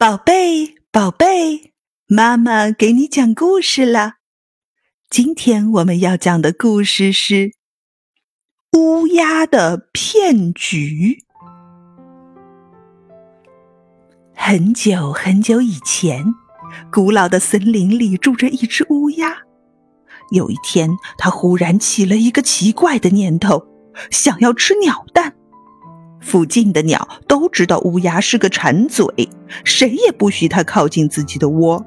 宝贝，宝贝，妈妈给你讲故事了。今天我们要讲的故事是《乌鸦的骗局》。很久很久以前，古老的森林里住着一只乌鸦。有一天，它忽然起了一个奇怪的念头，想要吃鸟蛋。附近的鸟都知道乌鸦是个馋嘴，谁也不许它靠近自己的窝。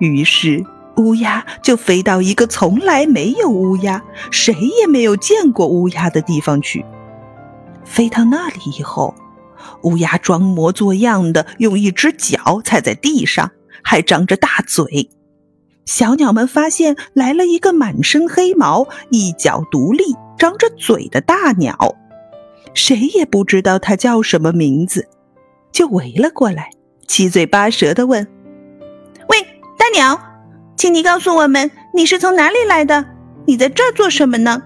于是，乌鸦就飞到一个从来没有乌鸦、谁也没有见过乌鸦的地方去。飞到那里以后，乌鸦装模作样的用一只脚踩在地上，还张着大嘴。小鸟们发现来了一个满身黑毛、一脚独立、张着嘴的大鸟。谁也不知道它叫什么名字，就围了过来，七嘴八舌的问：“喂，大鸟，请你告诉我们，你是从哪里来的？你在这儿做什么呢？”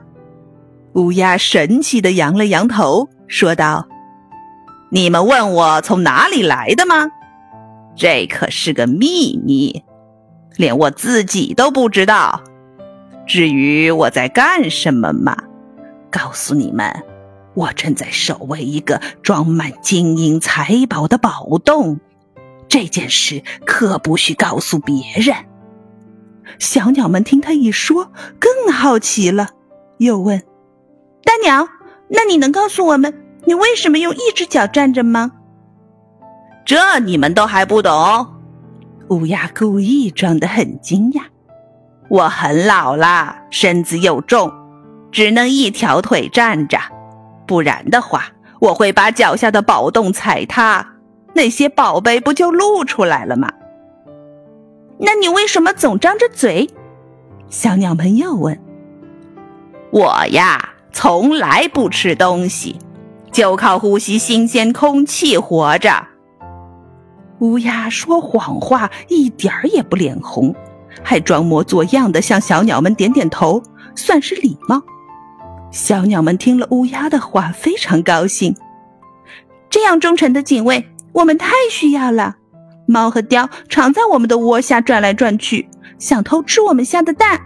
乌鸦神奇的扬了扬头，说道：“你们问我从哪里来的吗？这可是个秘密，连我自己都不知道。至于我在干什么嘛，告诉你们。”我正在守卫一个装满金银财宝的宝洞，这件事可不许告诉别人。小鸟们听他一说，更好奇了，又问：“大鸟，那你能告诉我们，你为什么用一只脚站着吗？”这你们都还不懂？乌鸦故意装得很惊讶：“我很老了，身子又重，只能一条腿站着。”不然的话，我会把脚下的宝洞踩塌，那些宝贝不就露出来了吗？那你为什么总张着嘴？小鸟们又问。我呀，从来不吃东西，就靠呼吸新鲜空气活着。乌鸦说谎话一点儿也不脸红，还装模作样的向小鸟们点点头，算是礼貌。小鸟们听了乌鸦的话，非常高兴。这样忠诚的警卫，我们太需要了。猫和雕常在我们的窝下转来转去，想偷吃我们下的蛋。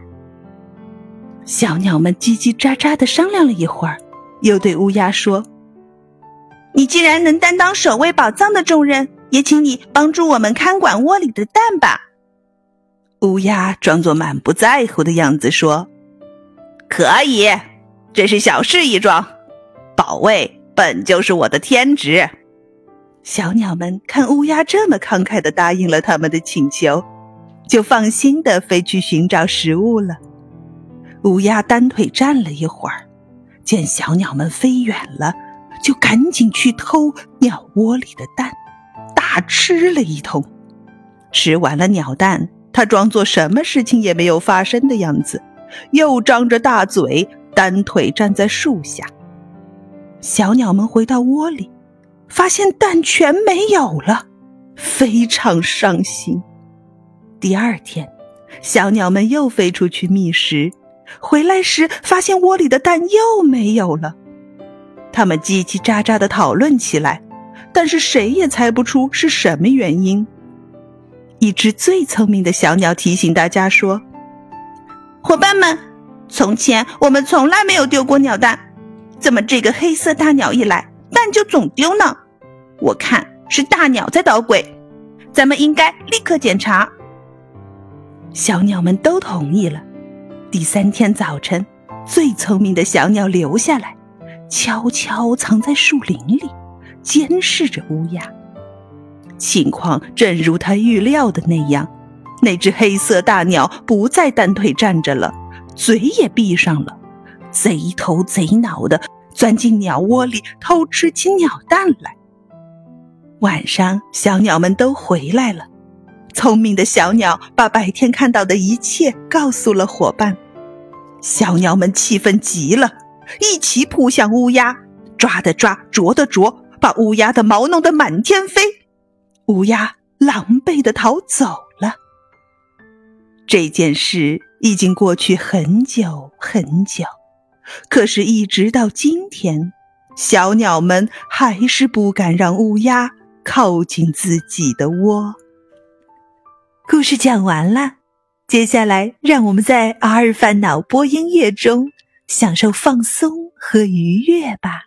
小鸟们叽叽喳喳的商量了一会儿，又对乌鸦说：“你既然能担当守卫宝藏的重任，也请你帮助我们看管窝里的蛋吧。”乌鸦装作满不在乎的样子说：“可以。”这是小事一桩，保卫本就是我的天职。小鸟们看乌鸦这么慷慨的答应了他们的请求，就放心的飞去寻找食物了。乌鸦单腿站了一会儿，见小鸟们飞远了，就赶紧去偷鸟窝里的蛋，大吃了一通。吃完了鸟蛋，它装作什么事情也没有发生的样子，又张着大嘴。单腿站在树下，小鸟们回到窝里，发现蛋全没有了，非常伤心。第二天，小鸟们又飞出去觅食，回来时发现窝里的蛋又没有了。他们叽叽喳喳的讨论起来，但是谁也猜不出是什么原因。一只最聪明的小鸟提醒大家说：“伙伴们。”从前我们从来没有丢过鸟蛋，怎么这个黑色大鸟一来，蛋就总丢呢？我看是大鸟在捣鬼，咱们应该立刻检查。小鸟们都同意了。第三天早晨，最聪明的小鸟留下来，悄悄藏在树林里，监视着乌鸦。情况正如他预料的那样，那只黑色大鸟不再单腿站着了。嘴也闭上了，贼头贼脑的钻进鸟窝里偷吃起鸟蛋来。晚上，小鸟们都回来了。聪明的小鸟把白天看到的一切告诉了伙伴。小鸟们气愤极了，一起扑向乌鸦，抓的抓，啄的啄，把乌鸦的毛弄得满天飞。乌鸦狼狈的逃走。这件事。已经过去很久很久，可是，一直到今天，小鸟们还是不敢让乌鸦靠近自己的窝。故事讲完了，接下来让我们在《阿尔法脑波音乐中享受放松和愉悦吧。